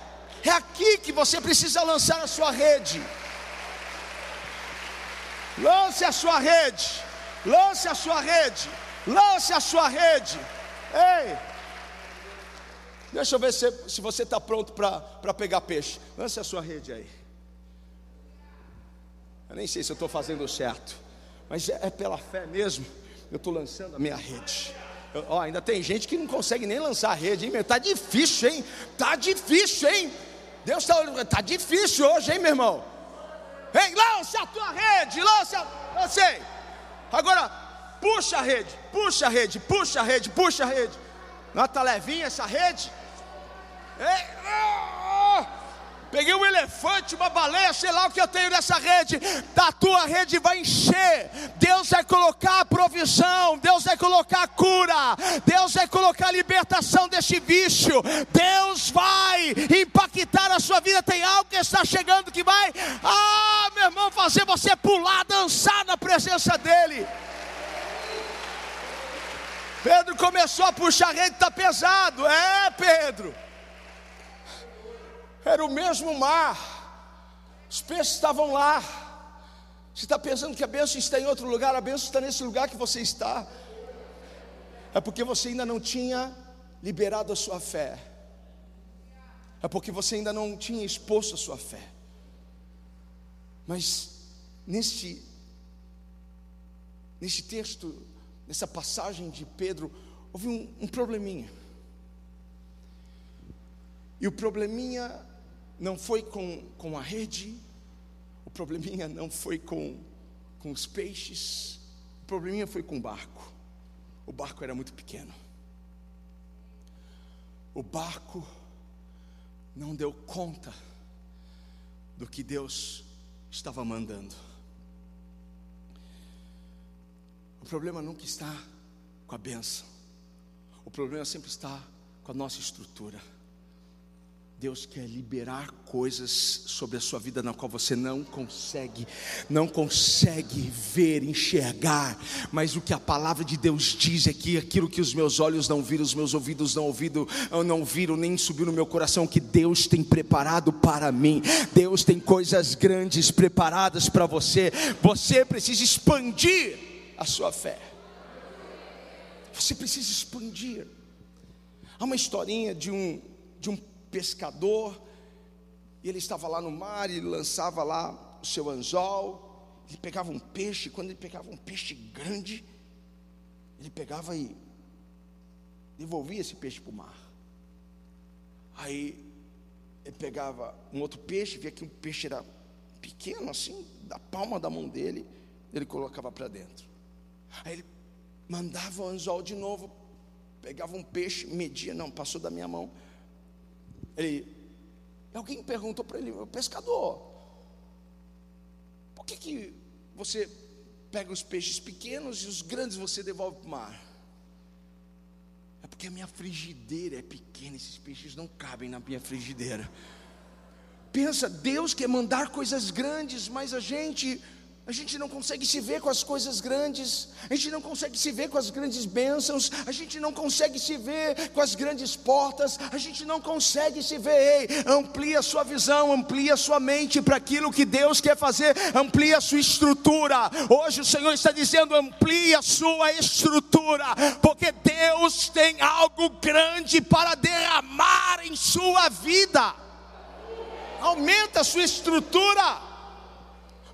É aqui que você precisa lançar a sua rede. Lance a sua rede. Lance a sua rede. Lance a sua rede. Ei. Deixa eu ver se, se você está pronto para pegar peixe. Lance a sua rede aí. Eu nem sei se eu estou fazendo certo. Mas é, é, pela fé mesmo. Eu estou lançando a minha rede. Eu, ó, ainda tem gente que não consegue nem lançar a rede, hein? Está difícil, hein? Está difícil, hein? Deus está. Está difícil hoje, hein, meu irmão? Ei, lance a tua rede, lance a. Lancei. Agora, puxa a rede, puxa a rede, puxa a rede, puxa a rede. Não está levinha essa rede? Ei, oh, peguei um elefante, uma baleia, sei lá o que eu tenho nessa rede. Da tua rede vai encher. Deus vai colocar a provisão, Deus vai colocar a cura, Deus vai colocar a libertação deste vício. Deus vai impactar a sua vida. Tem algo que está chegando que vai. Ah, meu irmão, fazer você pular, dançar na presença dEle. Pedro começou a puxar a rede, está pesado. É, Pedro. Era o mesmo mar. Os peixes estavam lá. Você está pensando que a bênção está em outro lugar? A bênção está nesse lugar que você está. É porque você ainda não tinha liberado a sua fé. É porque você ainda não tinha exposto a sua fé. Mas neste, neste texto, nessa passagem de Pedro, houve um, um probleminha. E o probleminha não foi com, com a rede, o probleminha não foi com, com os peixes, o probleminha foi com o barco. O barco era muito pequeno. O barco não deu conta do que Deus estava mandando. O problema nunca está com a benção, o problema sempre está com a nossa estrutura. Deus quer liberar coisas sobre a sua vida na qual você não consegue, não consegue ver, enxergar, mas o que a palavra de Deus diz é que aquilo que os meus olhos não viram, os meus ouvidos não ouviram, não viram, nem subiu no meu coração, que Deus tem preparado para mim. Deus tem coisas grandes preparadas para você. Você precisa expandir a sua fé. Você precisa expandir. Há uma historinha de um de um pescador, e ele estava lá no mar, e lançava lá o seu anzol, ele pegava um peixe, quando ele pegava um peixe grande, ele pegava e devolvia esse peixe para o mar. Aí ele pegava um outro peixe, via que o peixe era pequeno assim, da palma da mão dele, ele colocava para dentro. Aí ele mandava o anzol de novo, pegava um peixe, media, não, passou da minha mão. Ele, alguém perguntou para ele, pescador, por que, que você pega os peixes pequenos e os grandes você devolve para o mar? É porque a minha frigideira é pequena, esses peixes não cabem na minha frigideira. Pensa, Deus quer mandar coisas grandes, mas a gente a gente não consegue se ver com as coisas grandes, a gente não consegue se ver com as grandes bênçãos, a gente não consegue se ver com as grandes portas, a gente não consegue se ver. Ei, amplia a sua visão, amplia a sua mente para aquilo que Deus quer fazer, amplia a sua estrutura. Hoje o Senhor está dizendo: amplia a sua estrutura, porque Deus tem algo grande para derramar em sua vida. Aumenta a sua estrutura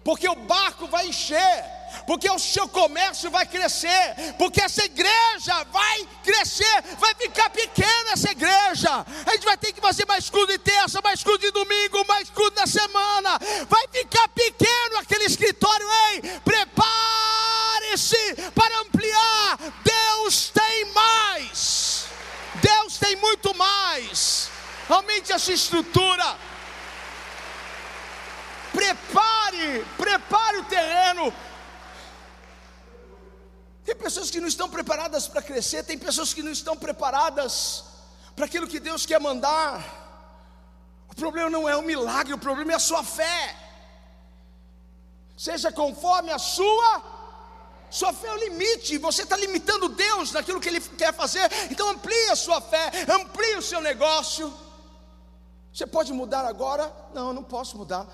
porque o barco vai encher, porque o seu comércio vai crescer, porque essa igreja vai crescer, vai ficar pequena essa igreja. A gente vai ter que fazer mais culto de terça, mais culto de domingo, mais culto na semana. Vai ficar pequeno aquele escritório, ei, prepare-se para ampliar. Deus tem mais. Deus tem muito mais. Aumente essa estrutura prepare, prepare o terreno. Tem pessoas que não estão preparadas para crescer, tem pessoas que não estão preparadas para aquilo que Deus quer mandar. O problema não é o milagre, o problema é a sua fé. Seja conforme a sua sua fé é o limite, você está limitando Deus naquilo que Ele quer fazer, então amplie a sua fé, amplie o seu negócio. Você pode mudar agora? Não, eu não posso mudar.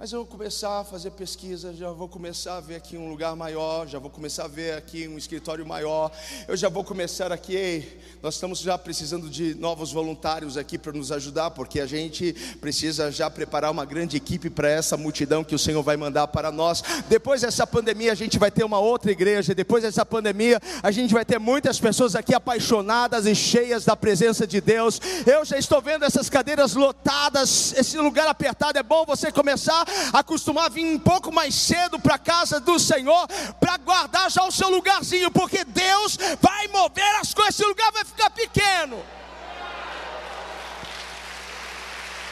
Mas eu vou começar a fazer pesquisa, já vou começar a ver aqui um lugar maior, já vou começar a ver aqui um escritório maior, eu já vou começar aqui, ei, nós estamos já precisando de novos voluntários aqui para nos ajudar, porque a gente precisa já preparar uma grande equipe para essa multidão que o Senhor vai mandar para nós. Depois dessa pandemia, a gente vai ter uma outra igreja, depois dessa pandemia, a gente vai ter muitas pessoas aqui apaixonadas e cheias da presença de Deus. Eu já estou vendo essas cadeiras lotadas, esse lugar apertado, é bom você começar acostumar a vir um pouco mais cedo para a casa do Senhor, para guardar já o seu lugarzinho, porque Deus vai mover as coisas, esse lugar vai ficar pequeno.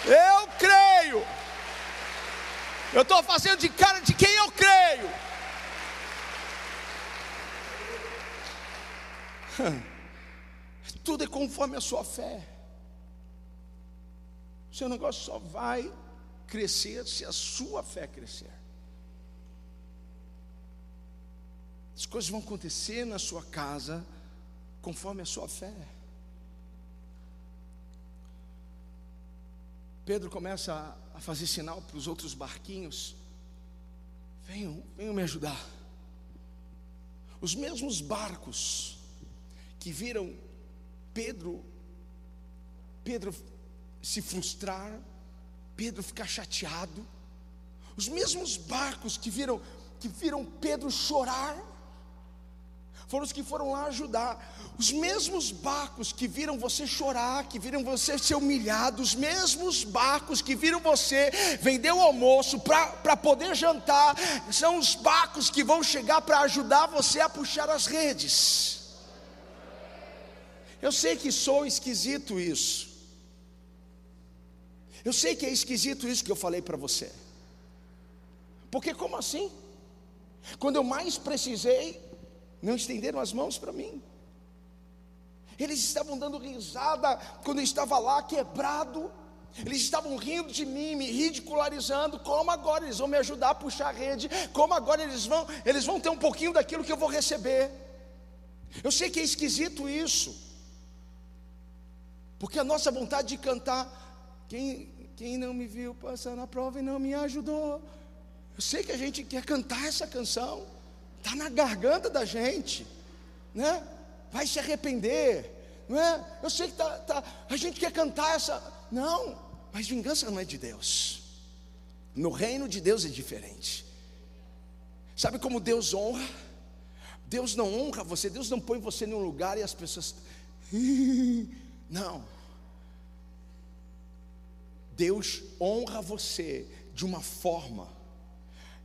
Eu creio. Eu estou fazendo de cara de quem eu creio. Tudo é conforme a sua fé. O seu negócio só vai crescer se a sua fé crescer. As coisas vão acontecer na sua casa conforme a sua fé. Pedro começa a fazer sinal para os outros barquinhos: venham, venham me ajudar. Os mesmos barcos que viram Pedro, Pedro se frustrar, Pedro ficar chateado. Os mesmos barcos que viram que viram Pedro chorar foram os que foram lá ajudar. Os mesmos barcos que viram você chorar, que viram você ser humilhado, os mesmos barcos que viram você vender o almoço para poder jantar, são os barcos que vão chegar para ajudar você a puxar as redes. Eu sei que sou esquisito isso. Eu sei que é esquisito isso que eu falei para você. Porque como assim? Quando eu mais precisei, não estenderam as mãos para mim. Eles estavam dando risada quando eu estava lá quebrado. Eles estavam rindo de mim, me ridicularizando. Como agora eles vão me ajudar a puxar a rede? Como agora eles vão, eles vão ter um pouquinho daquilo que eu vou receber? Eu sei que é esquisito isso. Porque a nossa vontade de cantar, quem quem não me viu passando a prova e não me ajudou. Eu sei que a gente quer cantar essa canção, está na garganta da gente, né? Vai se arrepender, não é? Eu sei que tá, tá, a gente quer cantar essa, não, Mas vingança não é de Deus. No reino de Deus é diferente. Sabe como Deus honra? Deus não honra você, Deus não põe você em um lugar e as pessoas. Não. Deus honra você de uma forma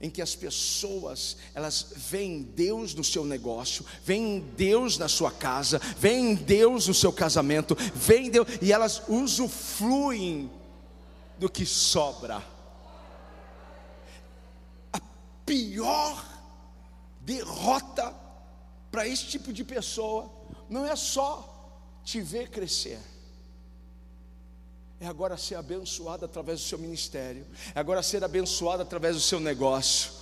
em que as pessoas elas veem Deus no seu negócio, veem Deus na sua casa, veem Deus no seu casamento, veem Deus e elas usufruem do que sobra. A pior derrota para esse tipo de pessoa não é só te ver crescer é agora ser abençoado através do seu ministério, é agora ser abençoado através do seu negócio.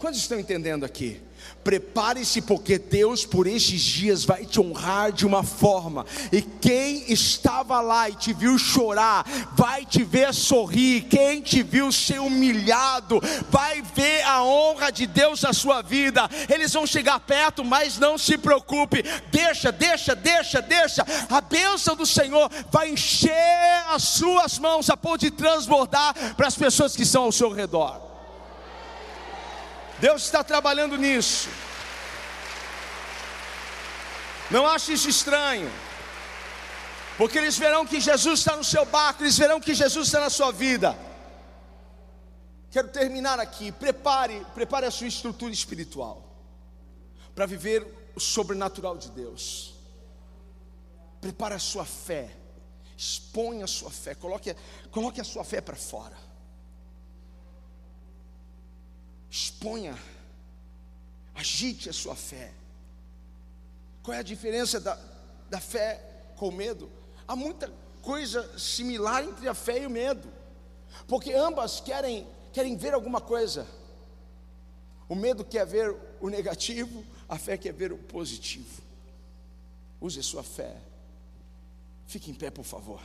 Quantos estão entendendo aqui? Prepare-se, porque Deus, por estes dias, vai te honrar de uma forma, e quem estava lá e te viu chorar, vai te ver sorrir, quem te viu ser humilhado, vai ver a honra de Deus na sua vida. Eles vão chegar perto, mas não se preocupe, deixa, deixa, deixa, deixa, a bênção do Senhor vai encher as suas mãos a ponto de transbordar para as pessoas que estão ao seu redor. Deus está trabalhando nisso. Não ache isso estranho, porque eles verão que Jesus está no seu barco, eles verão que Jesus está na sua vida. Quero terminar aqui. Prepare, prepare a sua estrutura espiritual para viver o sobrenatural de Deus. Prepare a sua fé. Exponha a sua fé. Coloque, coloque a sua fé para fora. Exponha, agite a sua fé. Qual é a diferença da, da fé com o medo? Há muita coisa similar entre a fé e o medo, porque ambas querem, querem ver alguma coisa. O medo quer ver o negativo, a fé quer ver o positivo. Use a sua fé. Fique em pé, por favor.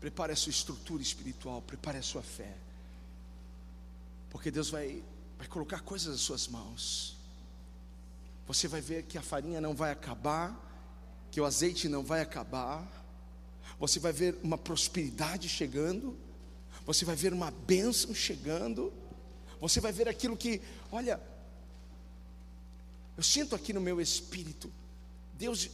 Prepare a sua estrutura espiritual, prepare a sua fé. Porque Deus vai, vai colocar coisas nas suas mãos. Você vai ver que a farinha não vai acabar, que o azeite não vai acabar. Você vai ver uma prosperidade chegando. Você vai ver uma bênção chegando. Você vai ver aquilo que, olha, eu sinto aqui no meu espírito, Deus,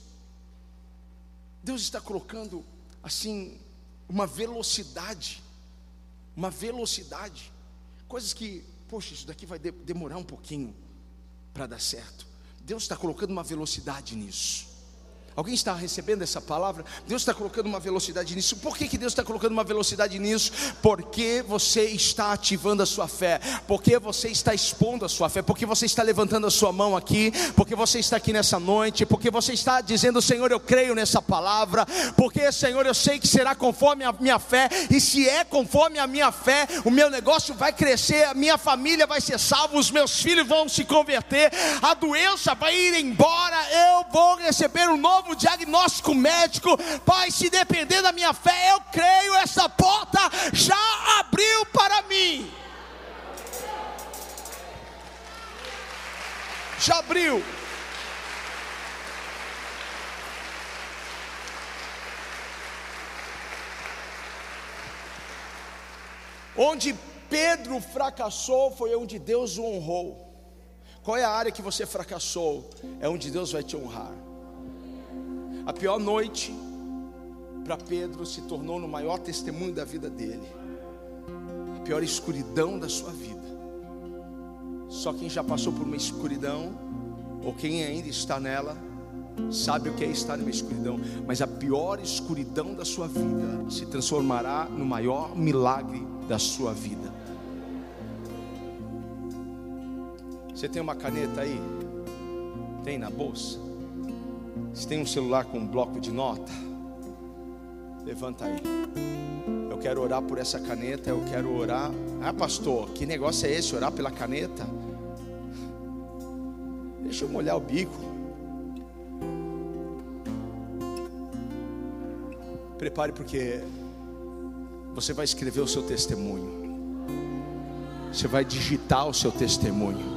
Deus está colocando assim uma velocidade, uma velocidade, coisas que, poxa, isso daqui vai de, demorar um pouquinho para dar certo. Deus está colocando uma velocidade nisso. Alguém está recebendo essa palavra? Deus está colocando uma velocidade nisso. Por que, que Deus está colocando uma velocidade nisso? Porque você está ativando a sua fé, porque você está expondo a sua fé, porque você está levantando a sua mão aqui, porque você está aqui nessa noite, porque você está dizendo, Senhor, eu creio nessa palavra, porque, Senhor, eu sei que será conforme a minha fé, e se é conforme a minha fé, o meu negócio vai crescer, a minha família vai ser salva, os meus filhos vão se converter, a doença vai ir embora, eu vou receber um novo novo diagnóstico médico. Pai, se depender da minha fé, eu creio, essa porta já abriu para mim. Já abriu. Onde Pedro fracassou foi onde Deus o honrou. Qual é a área que você fracassou? É onde Deus vai te honrar. A pior noite para Pedro se tornou no maior testemunho da vida dele, a pior escuridão da sua vida. Só quem já passou por uma escuridão, ou quem ainda está nela, sabe o que é estar numa escuridão, mas a pior escuridão da sua vida se transformará no maior milagre da sua vida. Você tem uma caneta aí? Tem na bolsa? Se tem um celular com um bloco de nota, levanta aí. Eu quero orar por essa caneta, eu quero orar. Ah, pastor, que negócio é esse? Orar pela caneta? Deixa eu molhar o bico. Prepare porque você vai escrever o seu testemunho. Você vai digitar o seu testemunho.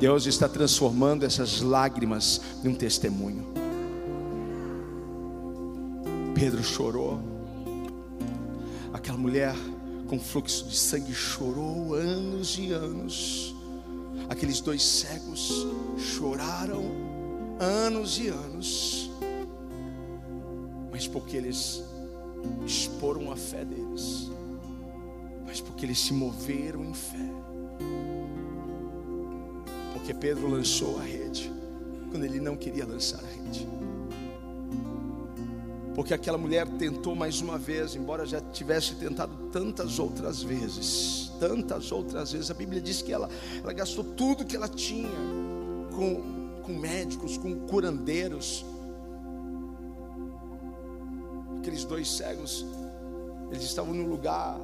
Deus está transformando essas lágrimas em um testemunho. Pedro chorou. Aquela mulher com fluxo de sangue chorou anos e anos. Aqueles dois cegos choraram anos e anos. Mas porque eles exporam a fé deles, mas porque eles se moveram em fé. Porque Pedro lançou a rede quando ele não queria lançar a rede porque aquela mulher tentou mais uma vez, embora já tivesse tentado tantas outras vezes, tantas outras vezes. A Bíblia diz que ela, ela gastou tudo que ela tinha com, com médicos, com curandeiros. Aqueles dois cegos, eles estavam num lugar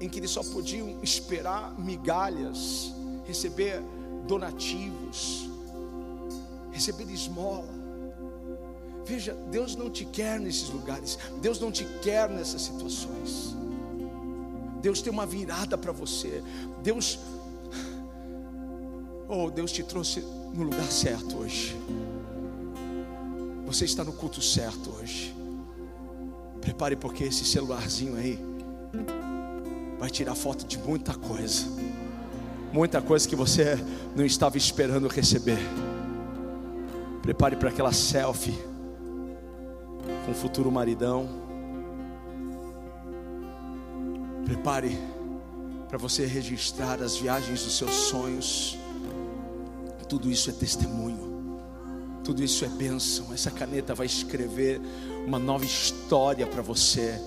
em que eles só podiam esperar migalhas, receber donativos, receber esmola. Veja, Deus não te quer nesses lugares, Deus não te quer nessas situações. Deus tem uma virada para você. Deus, oh, Deus te trouxe no lugar certo hoje. Você está no culto certo hoje. Prepare porque esse celularzinho aí vai tirar foto de muita coisa. Muita coisa que você não estava esperando receber. Prepare para aquela selfie com o futuro maridão. Prepare para você registrar as viagens dos seus sonhos. Tudo isso é testemunho. Tudo isso é bênção. Essa caneta vai escrever uma nova história para você,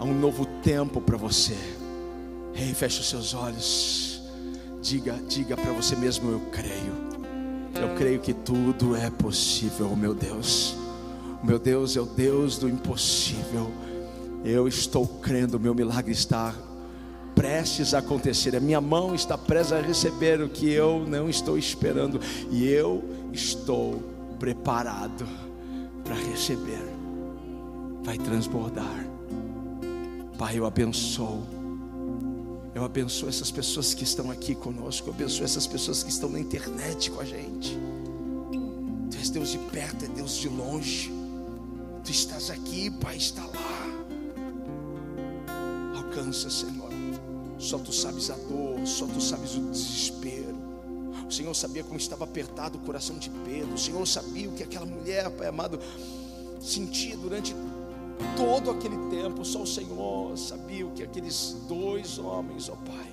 um novo tempo para você. Ei, feche os seus olhos. Diga, diga para você mesmo: Eu creio. Eu creio que tudo é possível, meu Deus. Meu Deus é o Deus do impossível. Eu estou crendo, meu milagre está prestes a acontecer. A minha mão está presa a receber o que eu não estou esperando. E eu estou preparado para receber. Vai transbordar. Pai, eu abençoo. Eu abençoo essas pessoas que estão aqui conosco. Eu abençoo essas pessoas que estão na internet com a gente. Tu és Deus de perto, é Deus de longe. Tu estás aqui, Pai, está lá. Alcança, Senhor. Só tu sabes a dor, só tu sabes o desespero. O Senhor sabia como estava apertado o coração de Pedro. O Senhor sabia o que aquela mulher, Pai amado, sentia durante todo aquele tempo. Só o Senhor sabia o que aqueles dois homens, ó Pai,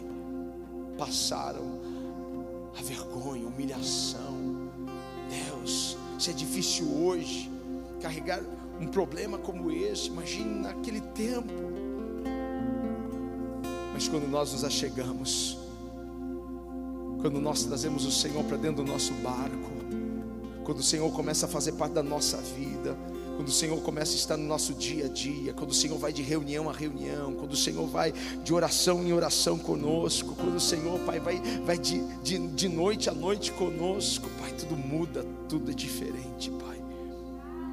passaram. A vergonha, a humilhação. Deus, se é difícil hoje carregar um problema como esse, imagine naquele tempo. Mas quando nós nos achegamos, quando nós trazemos o Senhor para dentro do nosso barco, quando o Senhor começa a fazer parte da nossa vida, quando o Senhor começa a estar no nosso dia a dia, quando o Senhor vai de reunião a reunião, quando o Senhor vai de oração em oração conosco, quando o Senhor, Pai, vai, vai de, de, de noite a noite conosco, Pai, tudo muda, tudo é diferente, Pai.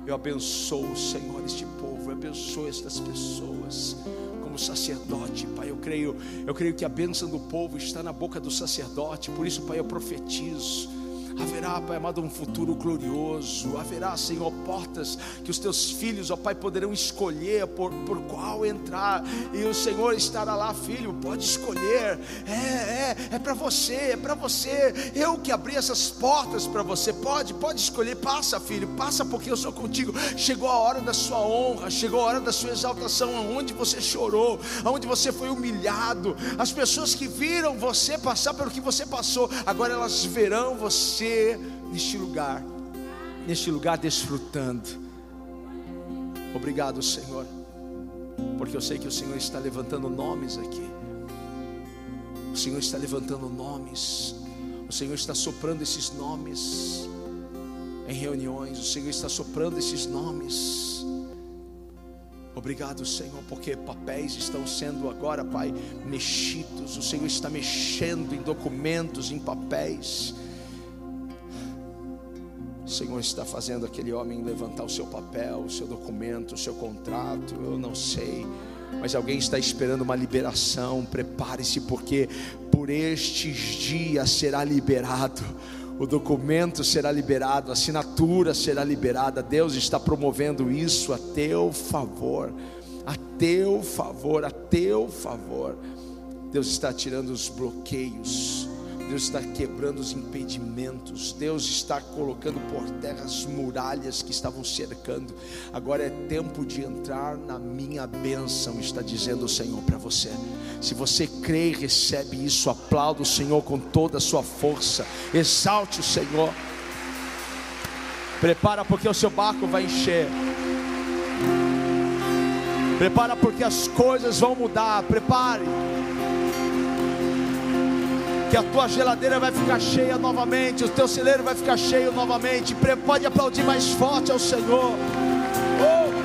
Eu abençoo, Senhor, este povo, eu abençoo estas pessoas como sacerdote, Pai. Eu creio, eu creio que a bênção do povo está na boca do sacerdote. Por isso, Pai, eu profetizo haverá, Pai amado, um futuro glorioso, haverá, Senhor, portas que os teus filhos, ó Pai, poderão escolher por, por qual entrar, e o Senhor estará lá, filho, pode escolher, é, é, é para você, é para você, eu que abri essas portas para você, pode, pode escolher, passa, filho, passa porque eu sou contigo. Chegou a hora da sua honra, chegou a hora da sua exaltação, aonde você chorou, aonde você foi humilhado, as pessoas que viram você passar pelo que você passou, agora elas verão você você neste lugar, neste lugar desfrutando. Obrigado, Senhor, porque eu sei que o Senhor está levantando nomes aqui. O Senhor está levantando nomes. O Senhor está soprando esses nomes em reuniões. O Senhor está soprando esses nomes. Obrigado, Senhor, porque papéis estão sendo agora, Pai, mexidos. O Senhor está mexendo em documentos, em papéis. O Senhor está fazendo aquele homem levantar o seu papel, o seu documento, o seu contrato, eu não sei, mas alguém está esperando uma liberação. Prepare-se, porque por estes dias será liberado o documento será liberado, a assinatura será liberada. Deus está promovendo isso a teu favor, a teu favor, a teu favor. Deus está tirando os bloqueios. Deus está quebrando os impedimentos, Deus está colocando por terra as muralhas que estavam cercando. Agora é tempo de entrar na minha bênção, está dizendo o Senhor para você. Se você crê e recebe isso, aplauda o Senhor com toda a sua força, exalte o Senhor. Prepara porque o seu barco vai encher. Prepara porque as coisas vão mudar. Prepare que a tua geladeira vai ficar cheia novamente, o teu celeiro vai ficar cheio novamente. Pode aplaudir mais forte ao Senhor. Oh!